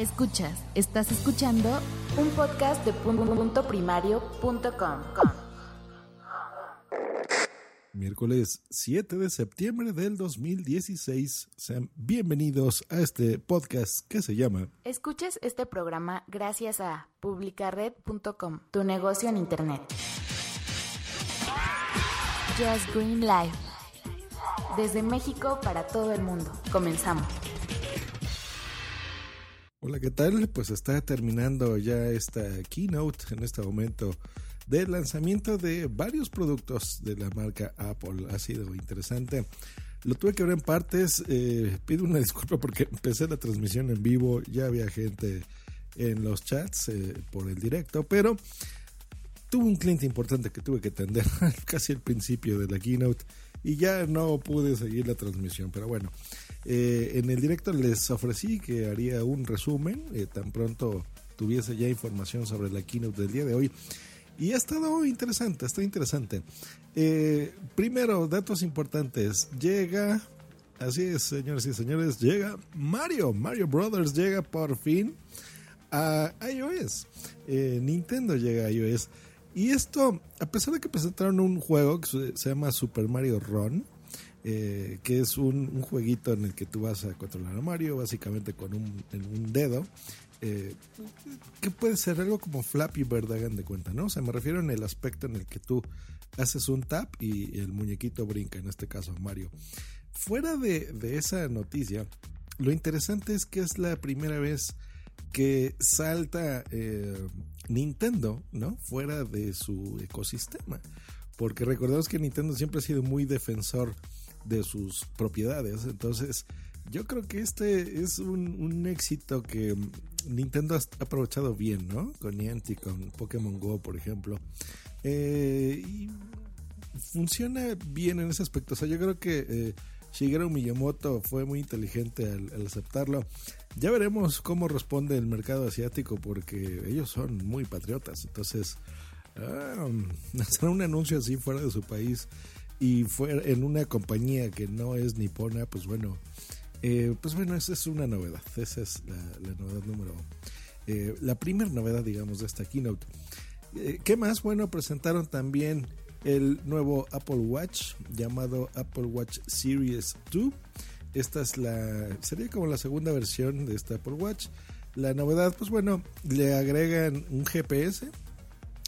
Escuchas, estás escuchando un podcast de punto primario.com. Miércoles 7 de septiembre del 2016. Sean bienvenidos a este podcast que se llama Escuchas este programa gracias a publicared.com, tu negocio en internet. Just Green Life. Desde México para todo el mundo. Comenzamos. Hola, ¿qué tal? Pues está terminando ya esta keynote en este momento del lanzamiento de varios productos de la marca Apple. Ha sido interesante. Lo tuve que ver en partes. Eh, pido una disculpa porque empecé la transmisión en vivo. Ya había gente en los chats eh, por el directo, pero tuve un cliente importante que tuve que atender casi al principio de la keynote y ya no pude seguir la transmisión. Pero bueno, eh, en el directo les ofrecí que haría un resumen eh, tan pronto tuviese ya información sobre la keynote del día de hoy. Y ha estado interesante, está interesante. Eh, primero, datos importantes. Llega, así es, señores y señores, llega Mario. Mario Brothers llega por fin a iOS. Nintendo llega a iOS. Y esto, a pesar de que presentaron un juego que se llama Super Mario Run, eh, que es un, jueguito en el que tú vas a controlar a Mario, básicamente con un, dedo, eh, que puede ser algo como Flappy Bird, hagan de cuenta, ¿no? O sea, me refiero en el aspecto en el que tú haces un tap y el muñequito brinca, en este caso Mario. Fuera de, de esa noticia, lo interesante es que es la primera vez que salta eh, Nintendo, ¿no? Fuera de su ecosistema. Porque recordemos que Nintendo siempre ha sido muy defensor de sus propiedades. Entonces, yo creo que este es un, éxito que Nintendo ha aprovechado bien, ¿no? Con Niantic, con Pokémon Go, por ejemplo. Eh, y funciona bien en ese aspecto. O sea, yo creo que eh, Shigeru Miyamoto fue muy inteligente al, aceptarlo. Ya veremos cómo responde el mercado asiático porque ellos son muy patriotas. Entonces, ah, hacer un anuncio así fuera de su país y fue en una compañía que no es nipona, pues bueno, eh, pues bueno, esa es una novedad. Esa es la, novedad número, eh, la primera novedad, digamos, de esta keynote. Eh, ¿Qué más? Bueno, presentaron también el nuevo Apple Watch llamado Apple Watch Series 2. Esta es la, sería como la segunda versión de este Apple Watch. La novedad, pues bueno, le agregan un GPS.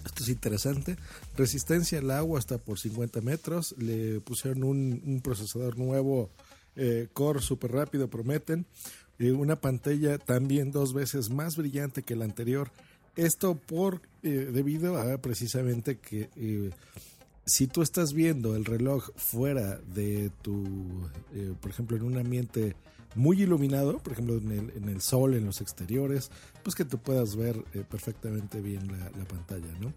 Esto es interesante. Resistencia al agua hasta por 50 metros. Le pusieron un, procesador nuevo, eh, Core super rápido, prometen. Eh, una pantalla también dos veces más brillante que la anterior. Esto por eh, debido a precisamente que si tú estás viendo el reloj fuera de tu, eh, por ejemplo, en un ambiente muy iluminado, por ejemplo, en el, sol, en los exteriores, pues que tú puedas ver eh, perfectamente bien la, pantalla, ¿no?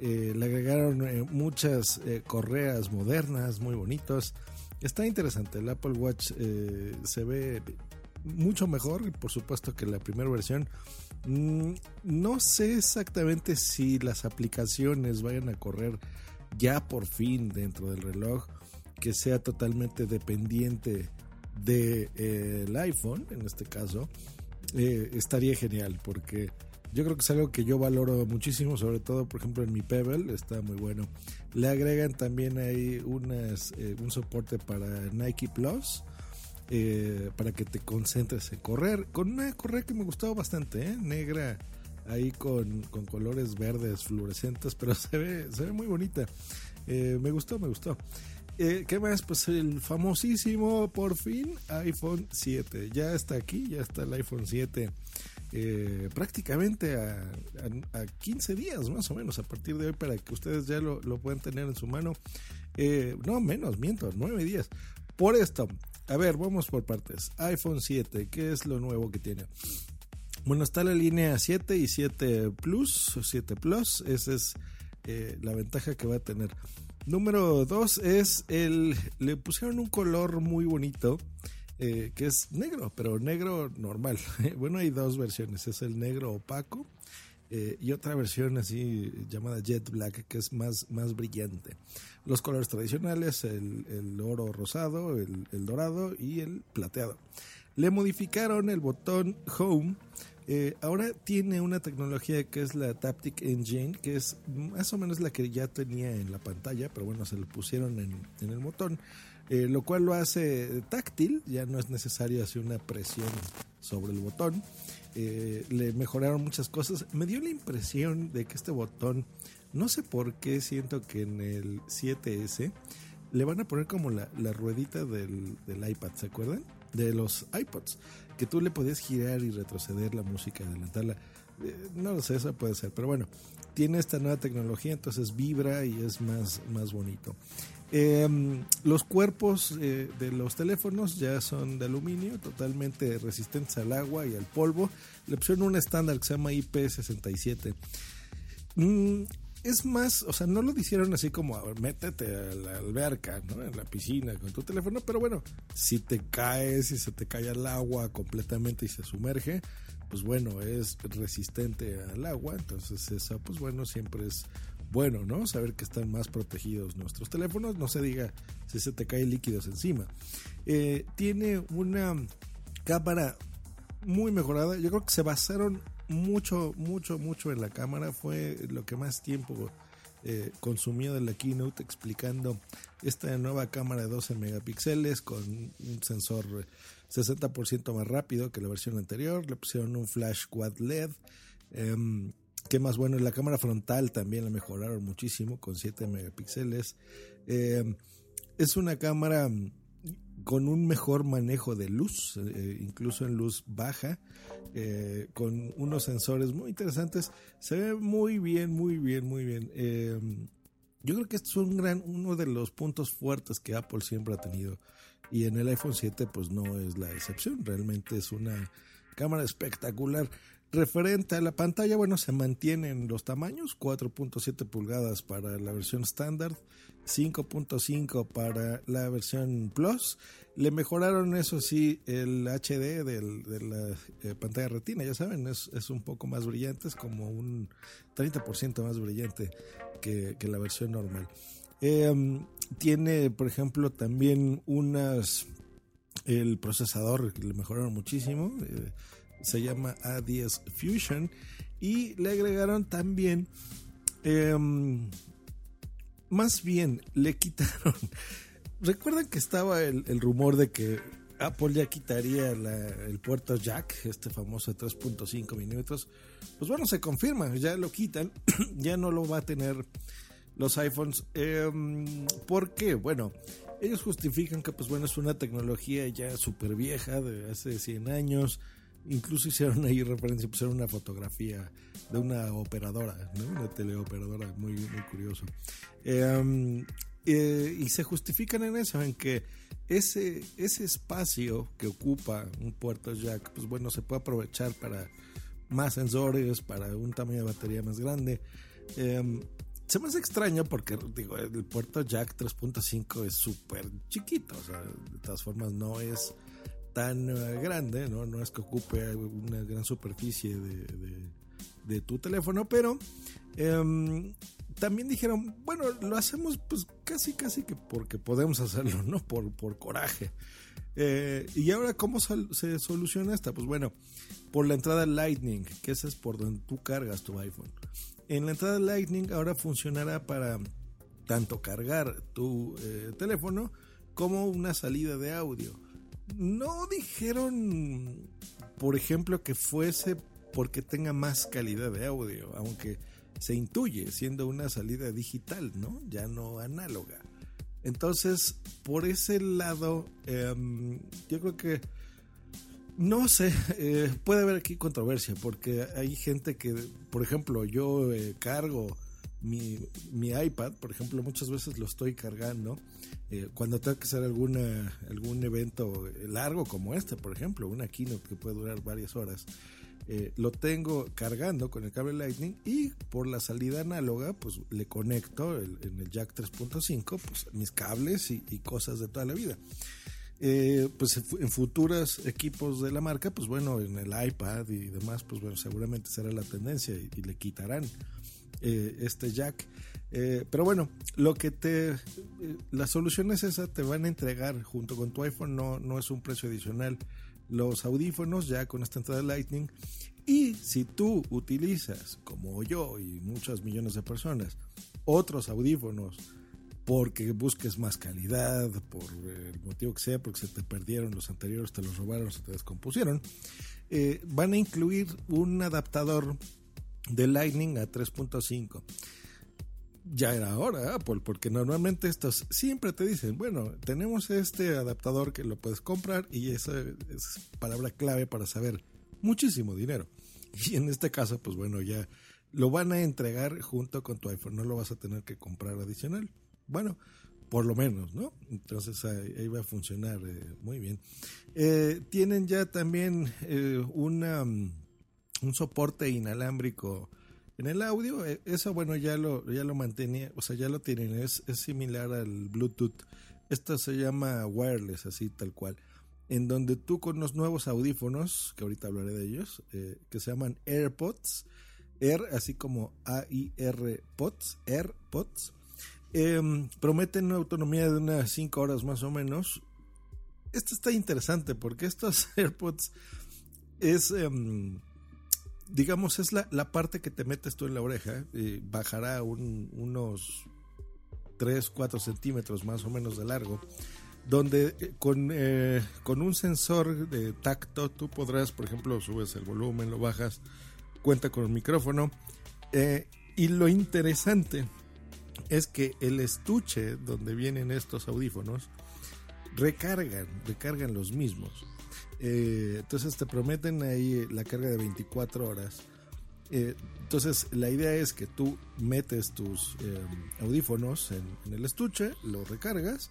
Eh, le agregaron muchas correas modernas, muy bonitos. Está interesante, el Apple Watch se ve mucho mejor, por supuesto, que la primera versión. Mm, no sé exactamente si las aplicaciones vayan a correr ya por fin dentro del reloj que sea totalmente dependiente del de, eh, iPhone, en este caso, eh, estaría genial porque yo creo que es algo que yo valoro muchísimo, sobre todo, por ejemplo, en mi Pebble, está muy bueno. Le agregan también ahí unas, eh, un soporte para Nike Plus, para que te concentres en correr, con una correa que me gustó bastante, negra ahí con, colores verdes fluorescentes, pero se ve, se ve muy bonita. Eh, me gustó, me gustó. Eh, ¿Qué más? Pues el famosísimo, por fin, iPhone 7. Ya está aquí, ya está el iPhone 7. Eh, prácticamente a, a, 15 días más o menos a partir de hoy para que ustedes ya lo, lo puedan tener en su mano. no, menos, miento, 9 días. Por esto, a ver, vamos por partes. iPhone 7, ¿qué es lo nuevo que tiene? Bueno, está la línea 7 y 7 Plus, 7 Plus, esa es eh, la ventaja que va a tener. Número 2 es el, le pusieron un color muy bonito, eh, que es negro, pero negro normal. bueno, hay dos versiones, es el negro opaco eh, y otra versión así llamada Jet Black, que es más, más brillante. Los colores tradicionales, el, el oro rosado, el dorado y el plateado. Le modificaron el botón Home Eh, ahora tiene una tecnología que es la Taptic Engine, que es más o menos la que ya tenía en la pantalla, pero bueno, se lo pusieron en, el botón, eh, lo cual lo hace táctil, ya no es necesario hacer una presión sobre el botón. Eh, le mejoraron muchas cosas. Me dio la impresión de que este botón, no sé por qué siento que en el 7S le van a poner como la, ruedita del, del iPad, ¿se acuerdan? De los iPods que tú le podías girar y retroceder la música, adelantarla. Eh, no lo sé, eso puede ser, pero bueno, tiene esta nueva tecnología, entonces vibra y es más, más bonito. Em, los cuerpos eh, de los teléfonos ya son de aluminio, totalmente resistentes al agua y al polvo. Le pusieron un estándar que se llama IP67 es más, o sea, no lo hicieron así como, a métete a la alberca, ¿no? En la piscina con tu teléfono, pero bueno, si te caes, si se te cae al agua completamente y se sumerge, pues bueno, es resistente al agua, entonces eso, pues bueno, siempre es bueno, ¿no? Saber que están más protegidos nuestros teléfonos, no se diga si se te cae líquidos encima. Eh, tiene una cámara muy mejorada, yo creo que se basaron mucho, mucho, mucho en la cámara. Fue lo que más tiempo eh, consumió de la keynote explicando esta nueva cámara de 12 megapíxeles con un sensor 60% más rápido que la versión anterior. Le pusieron un flash quad LED. Eh, ¿Qué más bueno? La cámara frontal también la mejoraron muchísimo con 7 megapíxeles. Em, es una cámara con un mejor manejo de luz, eh, incluso en luz baja. Eh, con unos sensores muy interesantes. Se ve muy bien, muy bien, muy bien. Eh, yo creo que esto es un gran, uno de los puntos fuertes que Apple siempre ha tenido. Y en el iPhone 7 pues no es la excepción. Realmente es una cámara espectacular. Referente a la pantalla, bueno, se mantienen los tamaños, 4.7 pulgadas para la versión estándar, 5.5 para la versión Plus. Le mejoraron, eso sí, el HD de la eh, pantalla retina, ya saben, es, un poco más brillante, es como un 30% más brillante que, la versión normal. Em, tiene, por ejemplo, también unas... El procesador le mejoraron muchísimo. Eh, se llama A10 Fusion y le agregaron también em, más bien le quitaron recuerdan que estaba el, rumor de que Apple ya quitaría el puerto jack este famoso de 3.5 milímetros pues bueno se confirma ya lo quitan ya no lo va a tener los iPhones em, ¿por qué? bueno ellos justifican que pues bueno es una tecnología ya súper vieja de hace 100 años incluso hicieron ahí referencia, pusieron una fotografía de una operadora, una teleoperadora, muy, muy curioso. Em, eh, y se justifican en eso, en que ese, ese espacio que ocupa un puerto jack, pues bueno, se puede aprovechar para más sensores, para un tamaño de batería más grande. Em, se me hace extraño porque digo, el puerto jack 3.5 es súper chiquito, o sea, de todas formas no es tan eh, grande, ¿no? no es que ocupe una gran superficie de, tu teléfono, pero em, también dijeron, bueno, lo hacemos pues casi casi que porque podemos hacerlo, ¿no? Por, por coraje. Eh, y ahora, ¿cómo se soluciona esta? Pues bueno, por la entrada Lightning, que esa es por donde tú cargas tu iPhone. En la entrada Lightning ahora funcionará para tanto cargar tu eh, teléfono como una salida de audio no dijeron, por ejemplo, que fuese porque tenga más calidad de audio, aunque se intuye siendo una salida digital, ¿no? Ya no análoga. Entonces, por ese lado, em, yo creo que, no sé, eh, puede haber aquí controversia, porque hay gente que, por ejemplo, yo eh, cargo mi, mi, iPad, por ejemplo, muchas veces lo estoy cargando eh, cuando tengo que hacer alguna, algún evento largo como este, por ejemplo, una keynote que puede durar varias horas. Eh, lo tengo cargando con el cable Lightning y por la salida análoga, pues le conecto en el jack 3.5, pues mis cables y, cosas de toda la vida. Eh, pues en futuros equipos de la marca, pues bueno, en el iPad y demás, pues bueno, seguramente será la tendencia y le quitarán eh, este jack. Eh, pero bueno, lo que te. Eh, la solución es esa, te van a entregar junto con tu iPhone, no, no es un precio adicional. Los audífonos ya con esta entrada de Lightning Y si tú utilizas, como yo y muchos millones de personas, otros audífonos porque busques más calidad, por el motivo que sea, porque se te perdieron los anteriores, te los robaron, se te descompusieron, eh, van a incluir un adaptador de Lightning a 3.5 ya era hora Apple, porque normalmente estos siempre te dicen, bueno, tenemos este adaptador que lo puedes comprar y esa es palabra clave para saber muchísimo dinero. Y en este caso, pues bueno, ya lo van a entregar junto con tu iPhone, no lo vas a tener que comprar adicional. Bueno, por lo menos, ¿no? Entonces ahí, va a funcionar eh, muy bien. Eh, tienen ya también eh, una, mm, un soporte inalámbrico en el audio, eh, eso bueno, ya lo, ya lo mantenía, o sea, ya lo tienen, es, es similar al Bluetooth. Esto se llama wireless, así tal cual. En donde tú con los nuevos audífonos, que ahorita hablaré de ellos, eh, que se llaman AirPods, Air, así como A-I-R Pods, AirPods, em, prometen una autonomía de unas 5 horas más o menos. Esto está interesante porque estos AirPods es... Em, digamos, es la, parte que te metes tú en la oreja, y bajará unos 3, 4 centímetros más o menos de largo, donde eh, con, eh, con un sensor de tacto tú podrás, por ejemplo, subes el volumen, lo bajas, cuenta con el micrófono, eh, y lo interesante es que el estuche donde vienen estos audífonos recargan, recargan los mismos. Eh, entonces te prometen ahí la carga de 24 horas. Eh, entonces la idea es que tú metes tus eh, audífonos en, el estuche, los recargas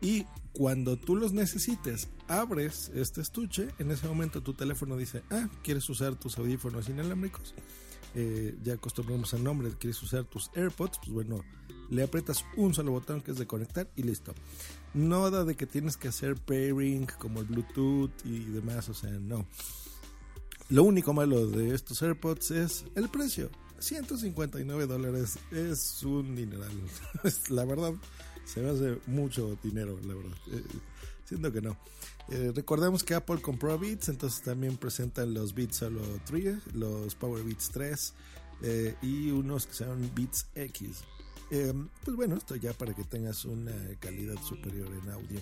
y cuando tú los necesites abres este estuche, en ese momento tu teléfono dice, ah, ¿quieres usar tus audífonos inalámbricos? ya acostumbramos al nombre, ¿quieres usar tus AirPods? Pues bueno, le aprietas un solo botón que es de conectar y listo. Nada de que tienes que hacer pairing como el Bluetooth y demás, o sea, no. Lo único malo de estos AirPods es el precio. 159 dólares es un dineral. la verdad, se me hace mucho dinero, la verdad. Eh, siento que no. Eh, recordemos que Apple compró Beats, entonces también presentan los Beats Solo 3, los Power Beats 3 eh, y unos que se llaman Beats X. Em, pues bueno, esto ya para que tengas una calidad superior en audio.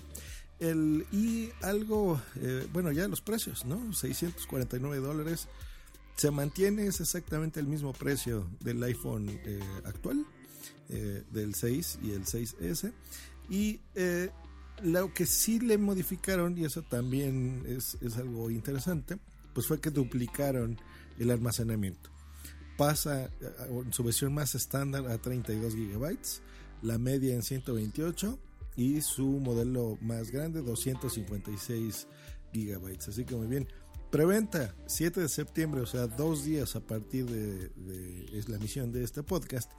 El, y algo, eh, bueno, ya los precios, ¿no? 649 dólares. Se mantiene, es exactamente el mismo precio del iPhone eh, actual, eh, del 6 y el 6S. Y lo que sí le modificaron, y eso también es, es algo interesante, pues fue que duplicaron el almacenamiento pasa en su versión más estándar a 32 gigabytes, la media en 128 y su modelo más grande 256 gigabytes. Así que muy bien. Preventa 7 de septiembre, o sea, dos días a partir de, es la emisión de este podcast.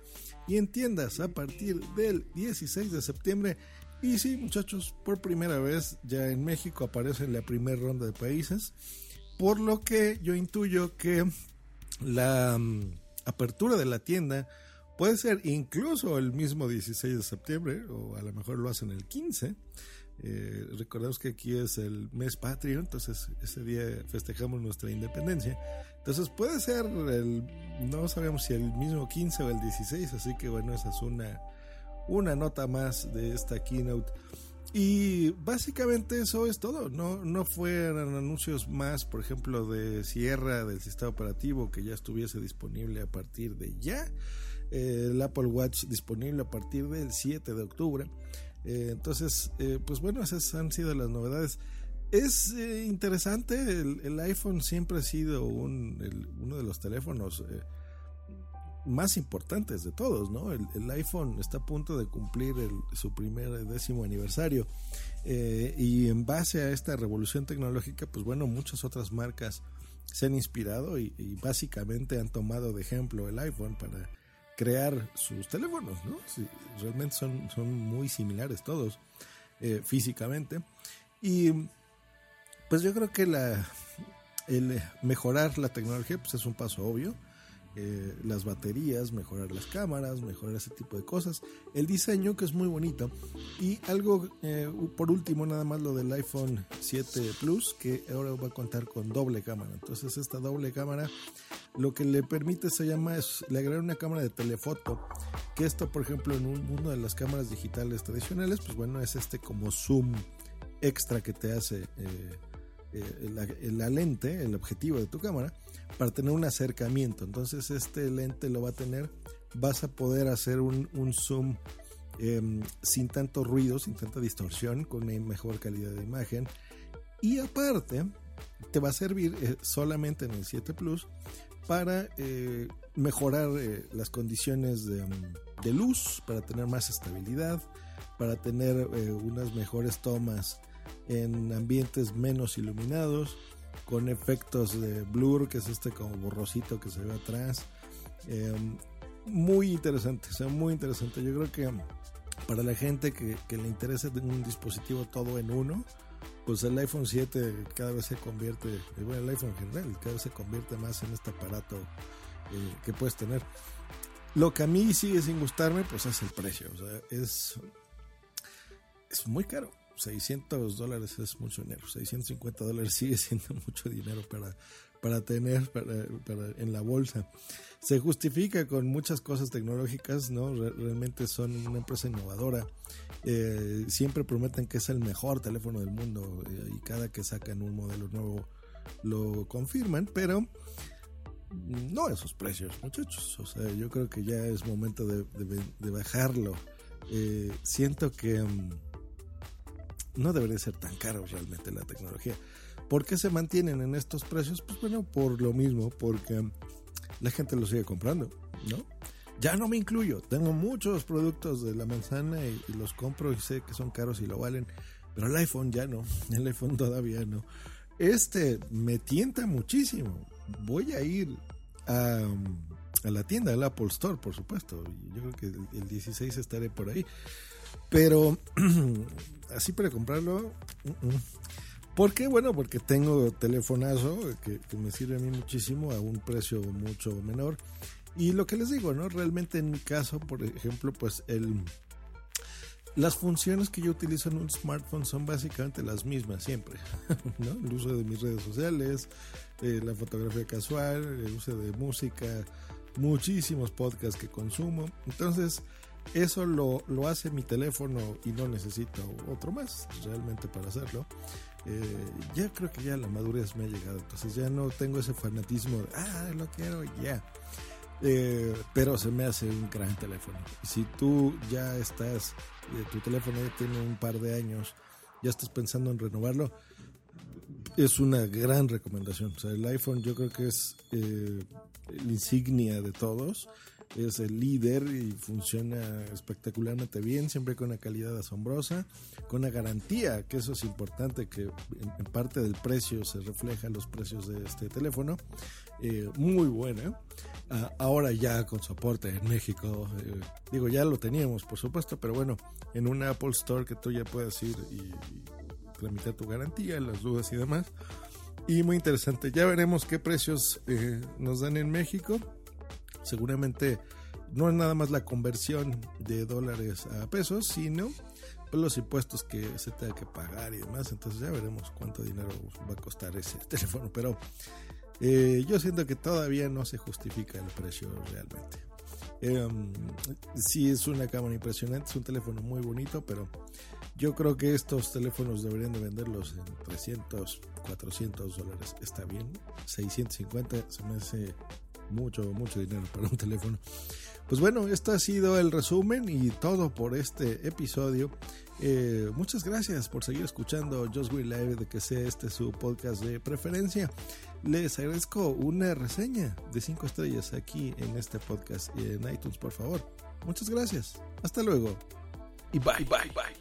Y en tiendas a partir del 16 de septiembre. Y sí, muchachos, por primera vez ya en México aparece en la primera ronda de países. Por lo que yo intuyo que la mm, apertura de la tienda puede ser incluso el mismo 16 de septiembre o a lo mejor lo hacen el 15. Eh, recordemos que aquí es el mes patrio, entonces ese día festejamos nuestra independencia. Entonces puede ser el, no sabemos si el mismo 15 o el 16, así que bueno, esa es una, una nota más de esta keynote. Y básicamente eso es todo. No, no fueron anuncios más, por ejemplo, de cierre del sistema operativo que ya estuviese disponible a partir de ya. Eh, el Apple Watch disponible a partir del 7 de octubre. Eh, entonces, eh, pues bueno, esas han sido las novedades. Es interesante, el, iPhone siempre ha sido un, uno de los teléfonos más importantes de todos, ¿no? El, iPhone está a punto de cumplir su primer décimo aniversario eh, y en base a esta revolución tecnológica, pues bueno, muchas otras marcas se han inspirado y, básicamente han tomado de ejemplo el iPhone para crear sus teléfonos, ¿no? realmente son, son muy similares todos eh, físicamente y pues yo creo que la el mejorar la tecnología pues es un paso obvio eh, las baterías, mejorar las cámaras, mejorar ese tipo de cosas. El diseño que es muy bonito. Y algo, eh, por último, nada más lo del iPhone 7 Plus, que ahora va a contar con doble cámara. Entonces esta doble cámara lo que le permite se llama, es le agregar una cámara de telefoto. Que esto, por ejemplo, en un mundo de las cámaras digitales tradicionales, pues bueno, es este como zoom extra que te hace. Eh, la, lente, el objetivo de tu cámara, para tener un acercamiento. Entonces este lente lo va a tener, vas a poder hacer un, zoom em, sin tanto ruido, sin tanta distorsión, con una mejor calidad de imagen. Y aparte, te va a servir eh, solamente en el 7 Plus para eh, mejorar eh, las condiciones de, de, luz, para tener más estabilidad, para tener unas mejores tomas en ambientes menos iluminados, con efectos de blur, que es este como borrosito que se ve atrás. Em, muy interesante, o muy interesante. Yo creo que para la gente que, le interesa un dispositivo todo en uno, pues el iPhone 7 cada vez se convierte, bueno, el iPhone en general, cada vez se convierte más en este aparato eh, que puedes tener. Lo que a mí sigue sin gustarme, pues es el precio, es, es muy caro. 600 dólares es mucho dinero, 650 dólares sigue siendo mucho dinero para, para tener para, en la bolsa. Se justifica con muchas cosas tecnológicas, ¿no? Realmente son una empresa innovadora. Eh, siempre prometen que es el mejor teléfono del mundo eh, y cada que sacan un modelo nuevo lo confirman, pero no esos precios, muchachos. O sea, yo creo que ya es momento de, bajarlo. Eh, siento que... Mm, no debería ser tan caro realmente la tecnología. ¿Por qué se mantienen en estos precios? Pues bueno, por lo mismo, porque la gente lo sigue comprando, ¿no? Ya no me incluyo, tengo muchos productos de la manzana y, los compro y sé que son caros y lo valen, pero el iPhone ya no, el iPhone todavía no. Este me tienta muchísimo. Voy a ir a, la tienda del Apple Store, por supuesto. Yo creo que el 16 estaré por ahí. Pero así para comprarlo. ¿Por qué? Bueno, porque tengo telefonazo que, me sirve a mí muchísimo a un precio mucho menor. Y lo que les digo, ¿no? Realmente en mi caso, por ejemplo, pues el... Las funciones que yo utilizo en un smartphone son básicamente las mismas siempre, ¿no? El uso de mis redes sociales, eh, la fotografía casual, el uso de música, muchísimos podcasts que consumo. Entonces, eso lo, lo, hace mi teléfono y no necesito otro más realmente para hacerlo. Eh, ya creo que ya la madurez me ha llegado, entonces ya no tengo ese fanatismo de, ah, lo quiero, ya. Eh, pero se me hace un gran teléfono. Si tú ya estás, eh, tu teléfono ya tiene un par de años, ya estás pensando en renovarlo, es una gran recomendación. O sea, el iPhone yo creo que es la insignia de todos es el líder y funciona espectacularmente bien, siempre con una calidad asombrosa, con una garantía, que eso es importante, que en, parte del precio se refleja los precios de este teléfono, eh, muy buena. Ah, ahora ya con soporte en México, eh, digo, ya lo teníamos, por supuesto, pero bueno, en una Apple Store que tú ya puedas ir y, tramitar tu garantía, las dudas y demás. Y muy interesante, ya veremos qué precios eh, nos dan en México seguramente no es nada más la conversión de dólares a pesos, sino los impuestos que se tenga que pagar y demás. Entonces ya veremos cuánto dinero va a costar ese teléfono. Pero eh, yo siento que todavía no se justifica el precio realmente. Eh, sí es una cámara impresionante, es un teléfono muy bonito, pero yo creo que estos teléfonos deberían de venderlos en 300, 400 dólares. Está bien, 650 se me hace mucho, mucho dinero para un teléfono. Pues bueno, esto ha sido el resumen y todo por este episodio. Eh, muchas gracias por seguir escuchando Just Will Live, de que sea este su podcast de preferencia. Les agradezco una reseña de 5 estrellas aquí en este podcast y en iTunes, por favor. Muchas gracias. Hasta luego. Y bye, bye, bye.